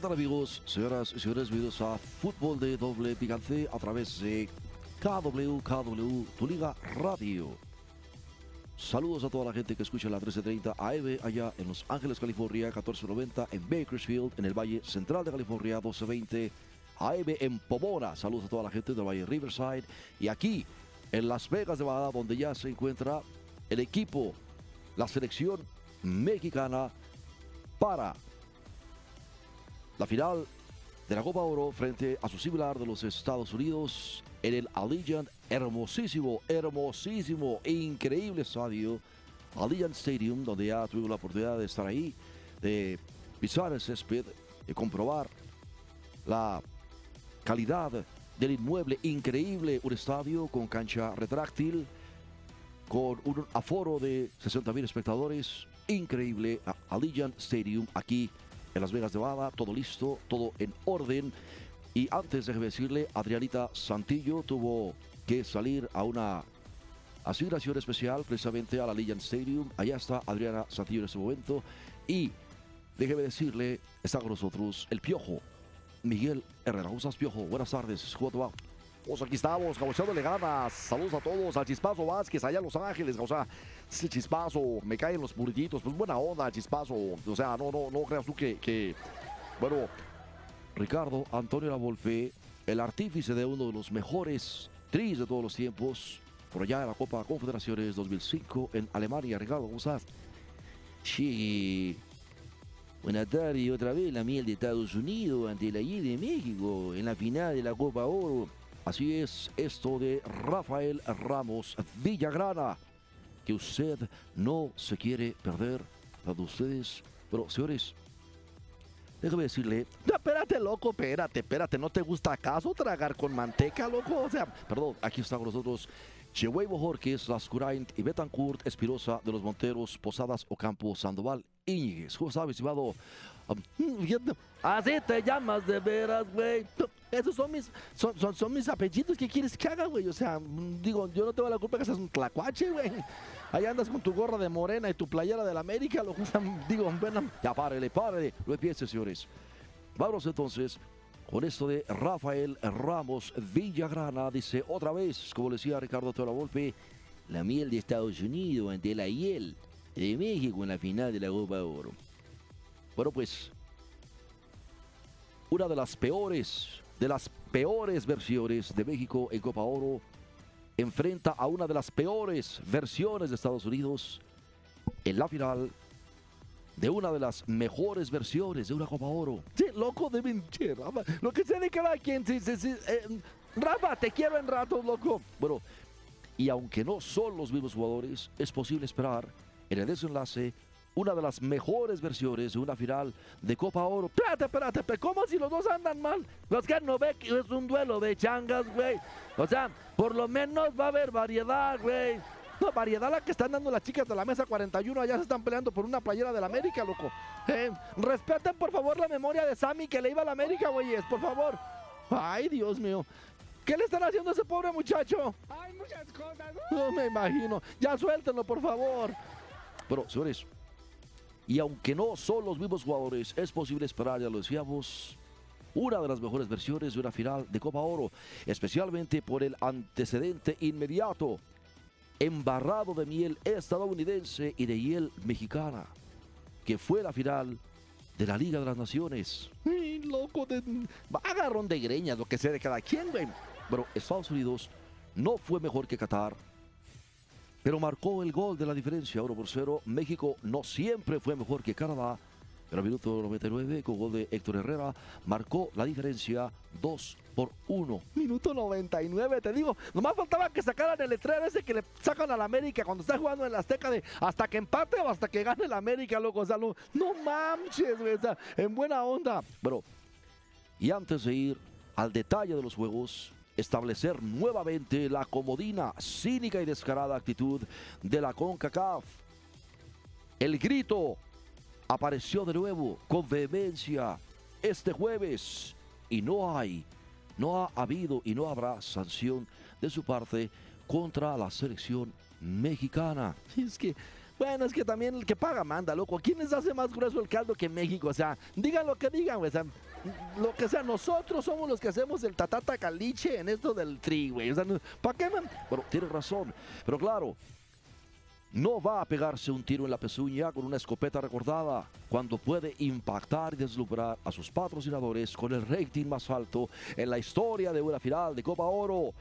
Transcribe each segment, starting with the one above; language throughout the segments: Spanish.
¿Qué tal amigos, señoras y señores? Bienvenidos a Fútbol de Doble Picante a través de KW, KW, Tu Liga Radio. Saludos a toda la gente que escucha la 1330 AM allá en Los Ángeles, California, 1490 en Bakersfield, en el Valle Central de California, 1220 AM en Pomona. Saludos a toda la gente del Valle Riverside y aquí en Las Vegas, de Nevada, donde ya se encuentra el equipo, la selección mexicana para la final de la Copa Oro frente a su similar de los Estados Unidos en el Allegiant, hermosísimo, hermosísimo, increíble estadio, Allegiant Stadium, donde ya tuvimos la oportunidad de estar ahí, de pisar el césped, de comprobar la calidad del inmueble. Increíble, un estadio con cancha retráctil, con un aforo de 60 mil espectadores, increíble, Allegiant Stadium aquí en Las Vegas, Nevada, todo listo, todo en orden. Y antes, déjeme decirle, Adrianita Santillo tuvo que salir a una asignación especial precisamente a la Legend Stadium. Allá está Adriana Santillo en este momento. Y déjeme decirle, está con nosotros el Piojo, Miguel Herrera. ¿Cómo estás, Piojo? Buenas tardes. ¿Cómo te va? Pues aquí estamos, echándole ganas. Saludos a todos, al Chispazo Vázquez, allá en Los Ángeles. O sea, Chispazo, me caen los burritos. Pues buena onda, Chispazo. O sea, no, no, no creas tú que, que... Bueno, Ricardo Antonio Lavolpe, el artífice de uno de los mejores tris de todos los tiempos, por allá en la Copa Confederaciones 2005 en Alemania. Ricardo, ¿cómo estás? Sí. Buenas tardes, otra vez la miel de Estados Unidos ante la Y de México en la final de la Copa Oro. Así es esto de Rafael Ramos Villagrana, que usted no se quiere perder de ustedes. Pero, señores, déjame decirle, no, espérate, loco, espérate, espérate, ¿no te gusta acaso tragar con manteca, loco? O sea, perdón, aquí está con nosotros Chehuey Bojorquez, Lascuraint y Betancourt Espirosa de los Monteros, Posadas Ocampo, Sandoval, Íñiguez. ¿Cómo está, estimado? Um, Así te llamas de veras, güey. Esos son mis, son, son, son, mis apellidos. ¿Qué quieres que haga, güey? O sea, digo, yo no tengo la culpa que seas un tlacuache, güey. Ahí andas con tu gorra de morena y tu playera de la América, lo digo, bueno. Ya párele, párele. Lo empiece, señores. Vamos entonces con esto de Rafael Ramos Villagrana. Dice otra vez, como decía Ricardo Toro Volpe, la miel de Estados Unidos ante la hiel de México en la final de la Copa Oro. Bueno, pues una de las peores, de las peores versiones de México en Copa Oro enfrenta a una de las peores versiones de Estados Unidos en la final de una de las mejores versiones de una Copa Oro. Sí, loco de pinche, Rafa. Lo que sea de cada quien. Sí, sí, sí. Eh, Rafa, te quiero en ratos, loco. Bueno, y aunque no son los mismos jugadores, es posible esperar en el desenlace una de las mejores versiones de una final de Copa Oro. Espérate, espérate, pero ¿cómo si los dos andan mal? Los que no ve que es un duelo de changas, güey. O sea, por lo menos va a haber variedad, güey. No, variedad la que están dando las chicas de la mesa 41. Allá se están peleando por una playera del América, loco. Eh, respeten, por favor, la memoria de Sammy que le iba a la América, güeyes, por favor. Ay, Dios mío. ¿Qué le están haciendo a ese pobre muchacho? Hay muchas cosas. No me imagino. Ya suéltenlo, por favor. Pero, señores, y aunque no son los mismos jugadores, es posible esperar, ya lo decíamos, una de las mejores versiones de una final de Copa Oro, especialmente por el antecedente inmediato, embarrado de miel estadounidense y de hiel mexicana, que fue la final de la Liga de las Naciones. Ay, loco, de... agarrón de greñas, lo que sea de cada quien, güey. Pero Estados Unidos no fue mejor que Qatar, pero marcó el gol de la diferencia, 1 por 0. México no siempre fue mejor que Canadá, Pero al minuto 99, con gol de Héctor Herrera, marcó la diferencia 2 por 1. Minuto 99, te digo. Nomás faltaba que sacaran el letrero ese que le sacan al América cuando está jugando en la Azteca de hasta que empate o hasta que gane el América, loco. O sea, no, no manches, güey. En buena onda. Bueno, y antes de ir al detalle de los juegos, establecer nuevamente la comodina, cínica y descarada actitud de la CONCACAF. El grito apareció de nuevo con vehemencia este jueves y no hay, no ha habido y no habrá sanción de su parte contra la selección mexicana. Es que, bueno, es que también el que paga manda, loco. ¿Quién les hace más grueso el caldo que México? O sea, digan lo que digan. O lo que sea, nosotros somos los que hacemos el tatata caliche en esto del tri, güey. ¿para qué, man? Bueno, tiene razón, pero claro, no va a pegarse un tiro en la pezuña con una escopeta recordada cuando puede impactar y deslumbrar a sus patrocinadores con el rating más alto en la historia de una final de Copa Oro.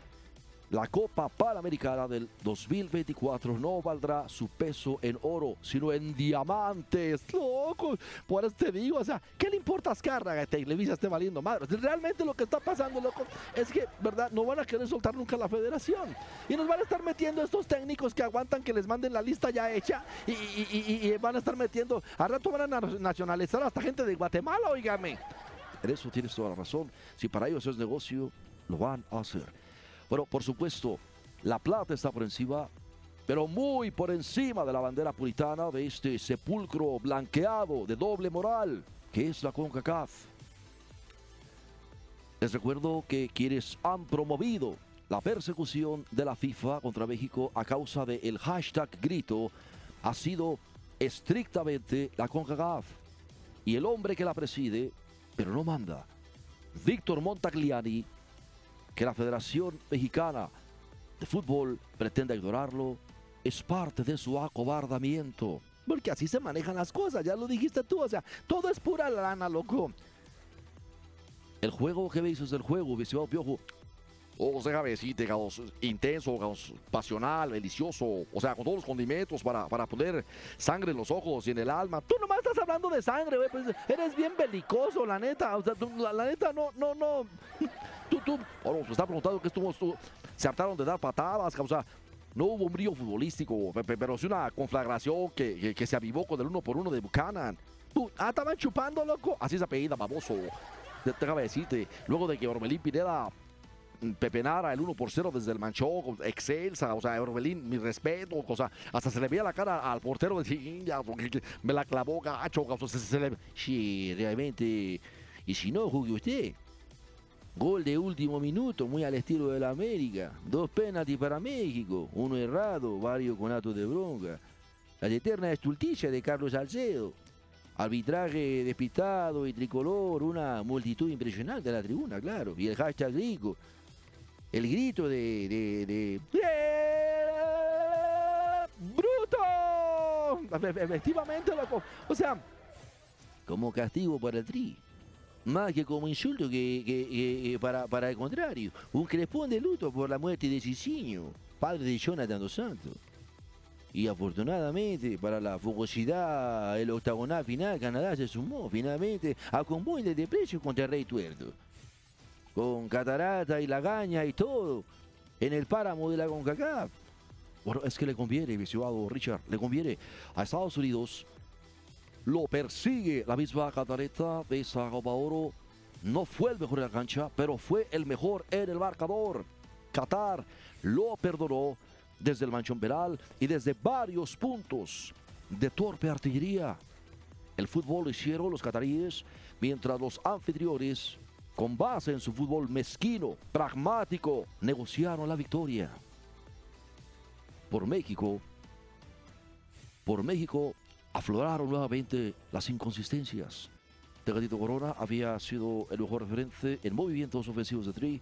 La Copa Panamericana del 2024 no valdrá su peso en oro, sino en diamantes. Loco, por eso te digo, o sea, ¿qué le importa a Azcárraga? Televisa esté valiendo madre. Realmente lo que está pasando, loco, es que, ¿verdad? No van a querer soltar nunca la federación. Y nos van a estar metiendo estos técnicos que aguantan que les manden la lista ya hecha y, van a estar metiendo. Al rato van a na- nacionalizar hasta gente de Guatemala, oígame. En eso tienes toda la razón. Si para ellos es negocio, lo van a hacer. Bueno, por supuesto, la plata está por encima, pero muy por encima de la bandera puritana de este sepulcro blanqueado de doble moral, que es la CONCACAF. Les recuerdo que quienes han promovido la persecución de la FIFA contra México a causa del hashtag grito ha sido estrictamente la CONCACAF. Y el hombre que la preside, pero no manda, Víctor Montagliani, que la Federación Mexicana de Fútbol pretenda ignorarlo, es parte de su acobardamiento. Porque así se manejan las cosas, ya lo dijiste tú, o sea, todo es pura lana, loco. El juego que veis es el juego, estimado Piojo. O sea, decirte, digamos, intenso, digamos, pasional, delicioso, o sea, con todos los condimentos para, para poner sangre en los ojos y en el alma. Tú nomás estás hablando de sangre, güey, pues eres bien belicoso, la neta, o sea, tú- la, neta no, no, no. Tú, tú, bueno, se está preguntando que estuvo, se hartaron de dar patadas, o sea, no hubo un brillo futbolístico, pe- pe- pero sí una conflagración que, que, se avivó con el uno por uno de Buchanan. Ah, estaban chupando, loco. Así es apellida, baboso. Déjame decirte, luego de que Orbelín Pineda mm, pepenara el 1 por 0 desde el manchón, con- excelsa, o sea, Orbelín, mi respeto, o sea, hasta se le veía la cara al portero de ya, me la clavó gacho, o sea, se, le... Sí, realmente, y si no, jugue usted. Gol de último minuto, muy al estilo del América. Dos penaltis para México, uno errado, varios con actos de bronca. La eterna estulticia de Carlos Salcedo. Arbitraje despistado y tricolor, una multitud impresionante de la tribuna, claro. Y el hashtag rico. El grito de. ¡Bruto! Efe- Efectivamente, loco. O sea, como castigo para el tri. Más que como insulto que, para, el contrario. Un crespón de luto por la muerte de Cicinho, padre de Jonathan dos Santos. Y afortunadamente para la fogosidad, el octagonal final, Canadá se sumó finalmente a convoy de desprecio contra el Rey Tuerto. Con catarata y lagaña y todo, en el páramo de la CONCACAF. Bueno, es que le conviene, mi estimado Richard, le conviene a Estados Unidos lo persigue la misma Catareta de Copa Oro. No fue el mejor en la cancha, pero fue el mejor en el marcador. Qatar lo perdonó desde el manchón penal y desde varios puntos de torpe artillería. El fútbol lo hicieron los cataríes, mientras los anfitriones, con base en su fútbol mezquino, pragmático, negociaron la victoria. Por México, por México afloraron nuevamente las inconsistencias. Tegadito Corona había sido el mejor referente en movimientos ofensivos de Tri,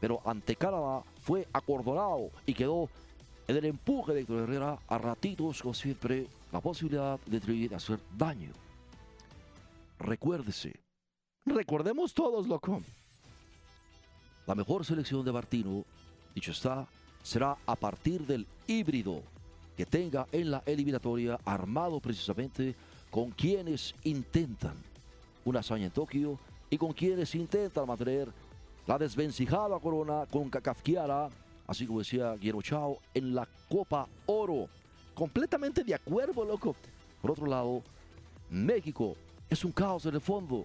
pero ante Canadá fue acordonado y quedó en el empuje de Héctor Herrera a ratitos con siempre la posibilidad de Tri de hacer daño. Recuérdese, recordemos todos, loco. la mejor selección de Martino, dicho está, será a partir del híbrido que tenga en la eliminatoria armado precisamente con quienes intentan una hazaña en Tokio y con quienes intentan mantener la desvencijada corona con Kafkiara, así como decía Guillermo Chao, en la Copa Oro. Completamente de acuerdo, loco. Por otro lado, México es un caos en el fondo.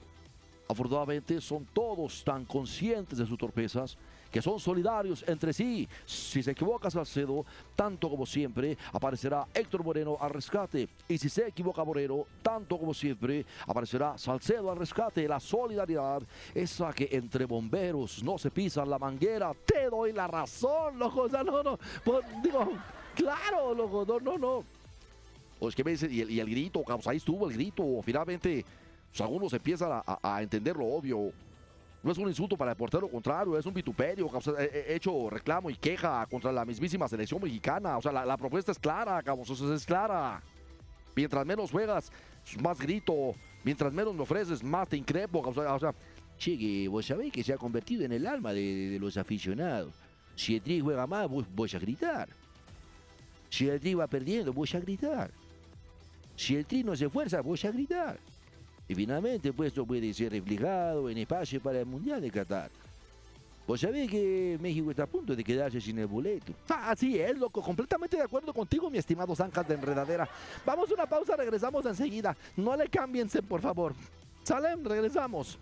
Afortunadamente son todos tan conscientes de sus torpezas que son solidarios entre sí. Si se equivoca Salcedo, tanto como siempre, aparecerá Héctor Moreno al rescate. Y si se equivoca Moreno, tanto como siempre, aparecerá Salcedo al rescate. La solidaridad, esa que entre bomberos no se pisan la manguera. Te doy la razón, loco. O sea, no, no. Digo, claro, loco. No, no, no. O es que me dice, y el, grito, cabrón, ahí estuvo el grito. Finalmente, algunos empiezan a, a- entender lo obvio. No es un insulto para el portero contrario, es un vituperio. O hecho reclamo y queja contra la mismísima selección mexicana. O sea, la, propuesta es clara, cabos, o es clara. Mientras menos juegas, más grito. Mientras menos me ofreces, más te increpo. O sea, o sea, Che, vos sabés que se ha convertido en el alma de, los aficionados. Si el Tri juega más, vos voy a gritar. Si el Tri va perdiendo, voy a gritar. Si el Tri no se esfuerza, voy a gritar. Y finalmente, pues esto puede ser reflejado en espacio para el Mundial de Qatar. Vos sabés que México está a punto de quedarse sin el boleto. Ah, Así es, loco. Completamente de acuerdo contigo, mi estimado Zancas de Enredadera. Vamos a una pausa, regresamos enseguida. No le cámbiense, por favor. Salen, regresamos.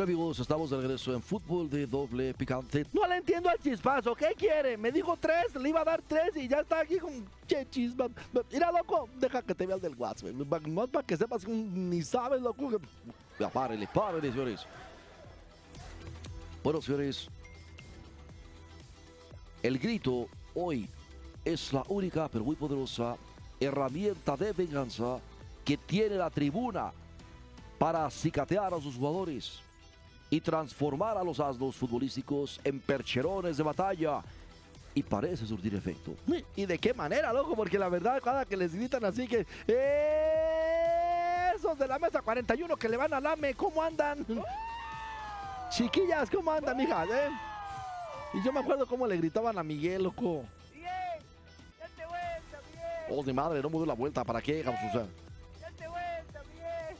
Bien amigos, estamos de regreso en fútbol de doble picante. No le entiendo al chispazo. ¿Qué quiere? Me dijo tres, le iba a dar tres y ya está aquí con che chispa. Mira, loco, deja que te vea el del WhatsApp. No para que sepas, ni sabes, loco. Ya, párele, párele, señores. Bueno, señores, el grito hoy es la única, pero muy poderosa, herramienta de venganza que tiene la tribuna para acicatear a sus jugadores y transformar a los asnos futbolísticos en percherones de batalla. Y parece surtir efecto. ¿Y de qué manera, loco? Porque la verdad, cada que les gritan así que... Esos de la mesa 41 que le van al AME, ¿cómo andan? Chiquillas, ¿cómo andan, mijas, eh? Y yo me acuerdo cómo le gritaban a Miguel, loco. Bien, date vuelta, bien, Oh, de madre, no me doy la vuelta. ¿Para qué, cabrón?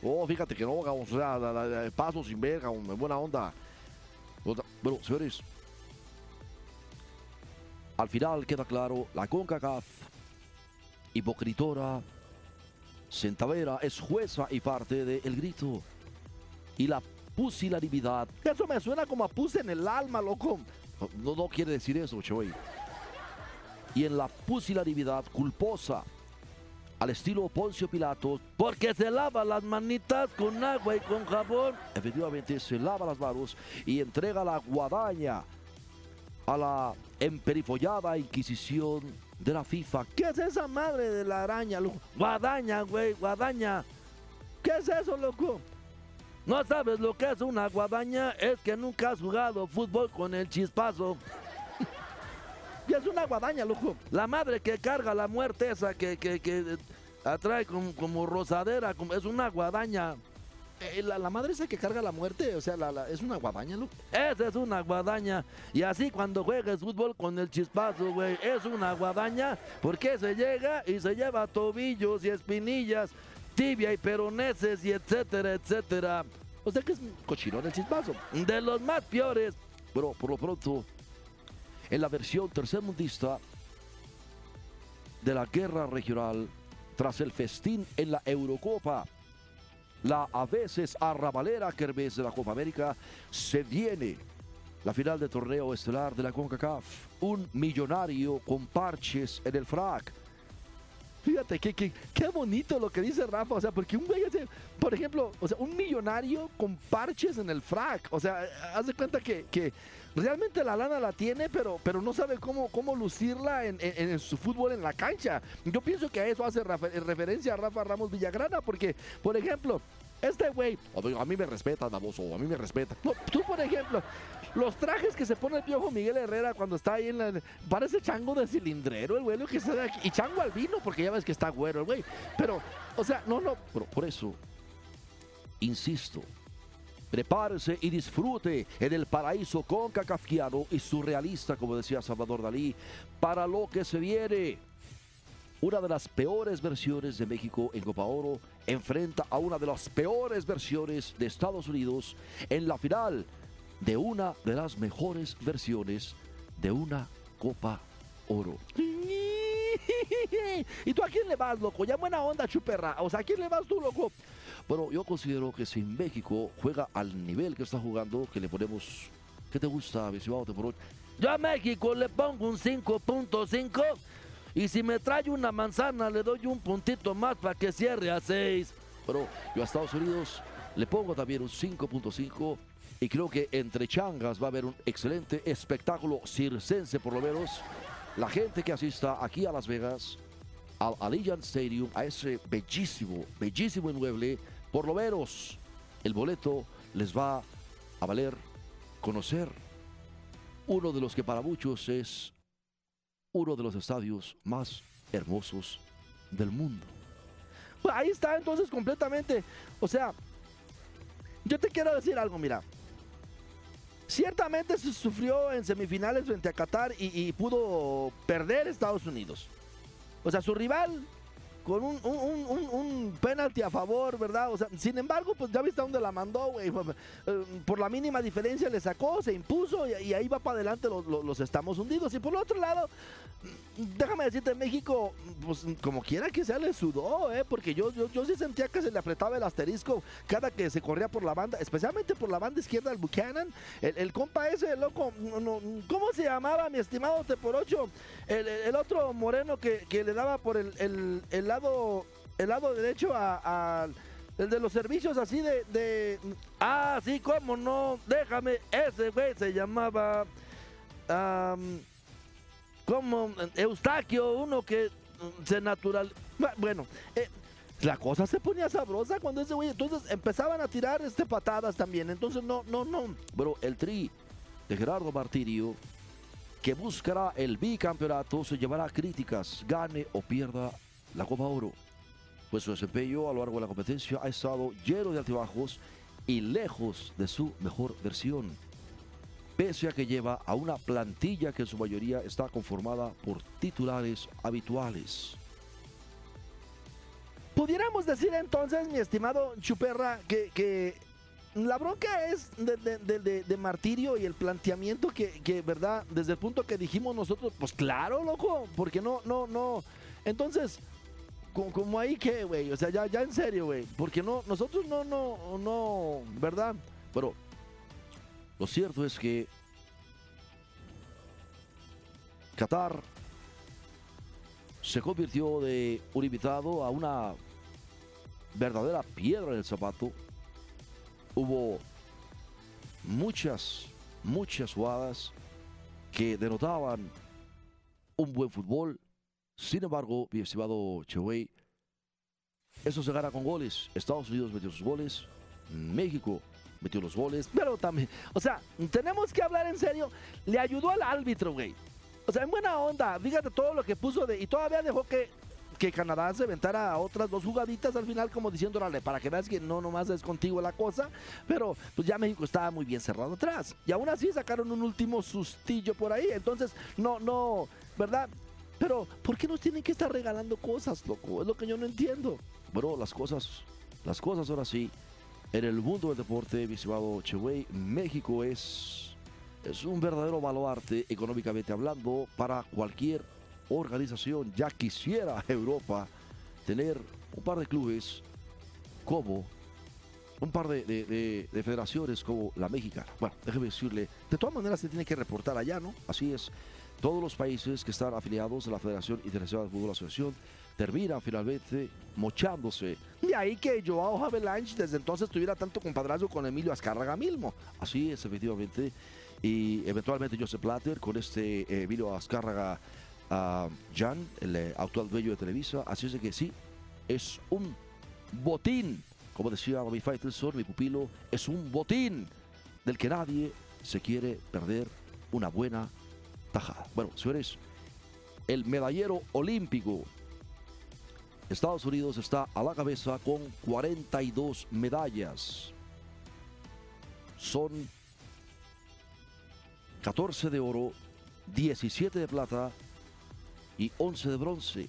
Oh, fíjate que no, cabrón, o sea, la- paso sin ver, cabrón, en buena onda. Bueno, señores, al final queda claro, la CONCACAF, hipocritora, centavera, es jueza y parte del grito. Y la pusilanimidad, Eso me suena como a puse en el alma, loco. no, no quiere decir eso, Choy. Y en la pusilanimidad culposa, al estilo Poncio Pilatos, Porque se lava las manitas con agua y con jabón. efectivamente se lava las manos y entrega la guadaña a la emperifollada Inquisición de la FIFA. ¿Qué es esa madre de la araña? Guadaña, güey, guadaña. ¿Qué es eso, loco? No sabes lo que es una guadaña, es que nunca has jugado fútbol con el chispazo. Y es una guadaña, loco. La madre que carga la muerte esa que, que, que atrae como, como rosadera, como, es una guadaña. Eh, la, la madre esa que carga la muerte, o sea, la, la- es una guadaña, loco. Esa es una guadaña. Y así cuando juegues fútbol con el chispazo, güey, es una guadaña porque se llega y se lleva tobillos y espinillas, tibia y peroneses y etcétera, etcétera. O sea que es un cochinón el chispazo. De los más peores. Pero por lo pronto, en la versión tercermundista de la guerra regional, tras el festín en la Eurocopa, la a veces arrabalera kermés de la Copa América, se viene la final de torneo estelar de la CONCACAF. Un millonario con parches en el frac. Fíjate, qué, qué, qué bonito lo que dice Rafa, o sea, porque un güey, por ejemplo, o sea, un millonario con parches en el frac, o sea, haz de cuenta que, que realmente la lana la tiene, pero, pero no sabe cómo, cómo lucirla en, en- su fútbol en la cancha. Yo pienso que a eso hace refer- referencia a Rafa Ramos Villagrana, porque, por ejemplo, este güey, a mí me respeta, baboso, a mí me respeta. No, tú, por ejemplo, los trajes que se pone el piojo Miguel Herrera cuando está ahí en la. Parece chango de cilindrero, el güey, que está de aquí. Y chango albino, porque ya ves que está güero el güey. Pero, o sea, no, no. Pero por eso, insisto, prepárese y disfrute en el paraíso concacafquiano y surrealista, como decía Salvador Dalí, para lo que se viene. Una de las peores versiones de México en Copa Oro enfrenta a una de las peores versiones de Estados Unidos en la final de una de las mejores versiones de una Copa Oro. ¿Y tú a quién le vas, loco? Ya buena onda, chuperra. O sea, ¿a quién le vas tú, loco? Bueno, yo considero que si México juega al nivel que está jugando, que le ponemos... ¿Qué te gusta, Teporoch? Yo a México le pongo un 5.5. Y si me trae una manzana, le doy un puntito más para que cierre a 6. Pero yo a Estados Unidos le pongo también un 5.5 y creo que entre changas va a haber un excelente espectáculo circense por lo menos. La gente que asista aquí a Las Vegas, al Allegiant Stadium, a ese bellísimo, bellísimo inmueble, por lo menos el boleto les va a valer conocer uno de los que para muchos es uno de los estadios más hermosos del mundo. Ahí está entonces completamente. O sea, yo te quiero decir algo, mira. Ciertamente se sufrió en semifinales frente a Qatar y, y pudo perder Estados Unidos. O sea, su rival con un, un, un, un- penalti a favor, ¿verdad? O sea, sin embargo, pues ya viste a dónde la mandó, güey. Eh, Por la mínima diferencia le sacó, se impuso y, ahí va para adelante los, estamos hundidos. Y por el otro lado, déjame decirte, México, pues como quiera que sea, le sudó, ¿eh? Porque yo, yo, yo sí sentía que se le apretaba el asterisco cada que se corría por la banda, especialmente por la banda izquierda del Buchanan. El, compa ese, loco, no- ¿cómo se llamaba, mi estimado Teporocho? El, el- el otro moreno que, que le daba por el lado, el lado derecho a... el de los servicios así de, de... Ah, sí, cómo no. Déjame. Ese güey se llamaba... am, como Eustaquio, uno que se natural. Bu- Bueno, eh, la cosa se ponía sabrosa cuando ese güey. Entonces empezaban a tirar este patadas también. Entonces no, no, no. Bueno, el tri de Gerardo Martirio, que buscará el bicampeonato, se llevará críticas, gane o pierda la Copa Oro. Pues su desempeño a lo largo de la competencia ha estado lleno de altibajos y lejos de su mejor versión. Pese a que lleva a una plantilla que en su mayoría está conformada por titulares habituales. Pudiéramos decir entonces, mi estimado Chuperra, que, que la bronca es de, de- de- martirio y el planteamiento que, que, ¿verdad? Desde el punto que dijimos nosotros, pues claro, loco, porque no, no, no. Entonces, co- como, ahí que, güey, o sea, ya, ya en serio, güey, porque no, nosotros no, no, no, ¿verdad? Bueno, lo cierto es que Qatar se convirtió de un invitado a una verdadera piedra en el zapato. Hubo muchas, muchas jugadas que denotaban un buen fútbol. Sin embargo, mi estimado Chewey, eso se gana con goles. Estados Unidos metió sus goles, México metió los goles. Pero también, o sea, tenemos que hablar en serio. Le ayudó al árbitro, güey. O sea, en buena onda. Fíjate todo lo que puso de. Y todavía dejó que, que Canadá se aventara a otras dos jugaditas al final, como diciendo, órale, para que veas que no nomás es contigo la cosa. Pero pues ya México estaba muy bien cerrado atrás. Y aún así sacaron un último sustillo por ahí. Entonces, no, no, ¿verdad? Pero, ¿por qué nos tienen que estar regalando cosas, loco? Es lo que yo no entiendo. Bueno, las cosas, las cosas ahora sí. En el mundo del deporte, mi estimado México es, es un verdadero baluarte económicamente hablando para cualquier organización. Ya quisiera Europa tener un par de clubes como un par de- de federaciones como la mexicana. Bueno, déjeme decirle, De todas maneras, se tiene que reportar allá, ¿no? así es. Todos los países que están afiliados a la Federación Internacional de Fútbol Asociación terminan finalmente mochándose. De ahí que Joao Havelange desde entonces tuviera tanto compadrazo con Emilio Azcárraga mismo. Así es, efectivamente. Y eventualmente Joseph Platter con este eh, Emilio Azcárraga uh, Jan, el eh, actual dueño de Televisa. Así es que sí, es un botín. Como decía David Faitelson, mi pupilo, es un botín del que nadie se quiere perder una buena tajada. Bueno, señores, el medallero olímpico. Estados Unidos está a la cabeza con 42 medallas. Son 14 de oro, 17 de plata y 11 de bronce.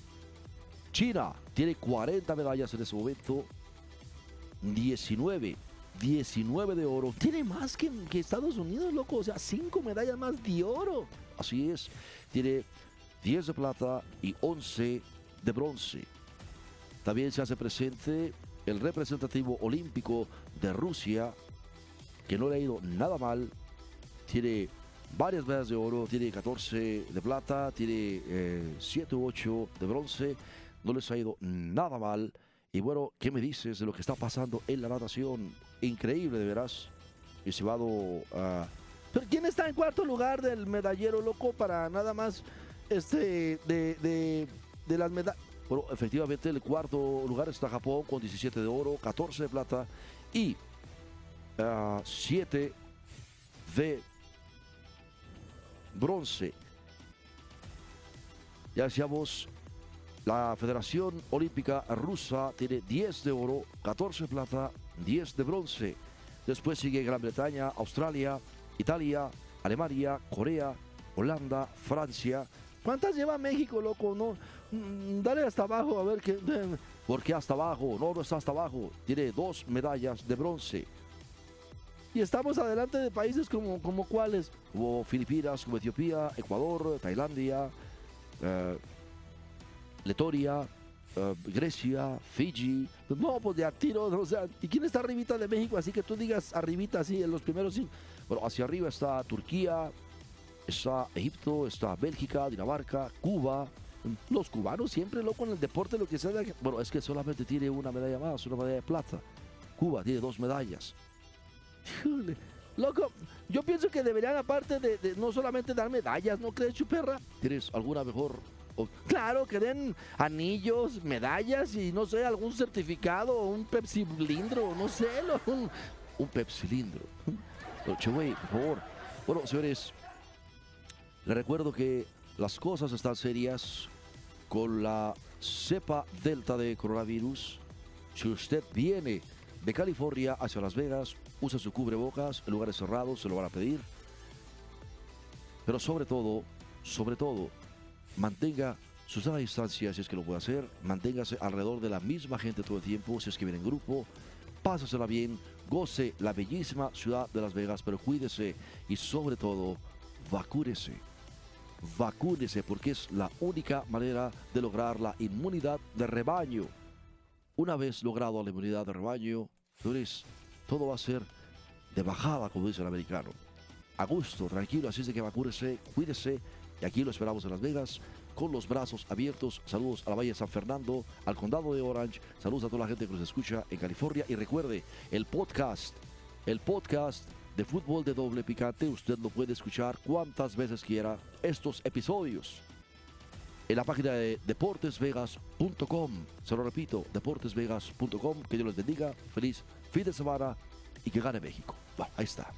China tiene 40 medallas en ese momento, 19 19 de oro. Tiene más que, que, Estados Unidos, loco. O sea, 5 medallas más de oro. Así es. Tiene 10 de plata y 11 de bronce. También se hace presente el representativo olímpico de Rusia, que no le ha ido nada mal. Tiene varias medallas de oro, tiene 14 de plata, tiene eh, 7 u 8 de bronce. No les ha ido nada mal. Y bueno, ¿qué me dices de lo que está pasando en la natación? Increíble, de veras. Estimado. Uh... ¿Pero quién está en cuarto lugar del medallero loco para nada más este de, de, de las medallas? Bueno, efectivamente, el cuarto lugar está Japón con 17 de oro, 14 de plata y uh, 7 de bronce. Ya decíamos, la Federación Olímpica Rusa tiene 10 de oro, 14 de plata, 10 de bronce. Después sigue Gran Bretaña, Australia, Italia, Alemania, Corea, Holanda, Francia. ¿Cuántas lleva México, loco? No, dale hasta abajo a ver qué. ¿Por qué hasta abajo? No, no está hasta abajo. Tiene dos medallas de bronce. Y estamos adelante de países como, como cuáles. Hubo Filipinas, como Etiopía, Ecuador, Tailandia, eh, Letoria, uh, Grecia, Fiji. No, pues de a tiro, o sea, ¿y quién está arribita de México? Así que tú digas arribita, así, en los primeros cinco. Bueno, hacia arriba está Turquía, está Egipto, está Bélgica, Dinamarca, Cuba. Los cubanos siempre, loco, en el deporte, lo que sea. Bueno, es que solamente tiene una medalla más, una medalla de plata. Cuba tiene dos medallas. Loco, yo pienso que deberían, aparte de, de no solamente dar medallas, ¿no crees, Chuperra? ¿Tienes alguna mejor Claro, que den anillos, medallas y no sé, algún certificado, un Pepsi cilindro, no sé, un, un Pepsi cilindro. Por. Bueno, señores, les recuerdo que las cosas están serias con la cepa delta de coronavirus. Si usted viene de California hacia Las Vegas, usa su cubrebocas en lugares cerrados, se lo van a pedir. Pero sobre todo, sobre todo, mantenga su sana distancia si es que lo puede hacer, manténgase alrededor de la misma gente todo el tiempo si es que viene en grupo, pásasela bien, goce la bellísima ciudad de Las Vegas, pero cuídese y sobre todo, vacúnese. Vacúnese porque es la única manera de lograr la inmunidad de rebaño. Una vez logrado la inmunidad de rebaño, todo va a ser de bajada, como dice el americano. A gusto, tranquilo, así es de que vacúnese, cuídese y aquí lo esperamos en Las Vegas con los brazos abiertos. Saludos a la Valle San Fernando, al condado de Orange. Saludos a toda la gente que nos escucha en California. Y recuerde, el podcast, el podcast de fútbol de doble picante, usted lo puede escuchar cuantas veces quiera estos episodios en la página de deportesvegas.com. Se lo repito, deportesvegas.com. Que Dios les bendiga. Feliz fin de semana y que gane México. Bueno, ahí está.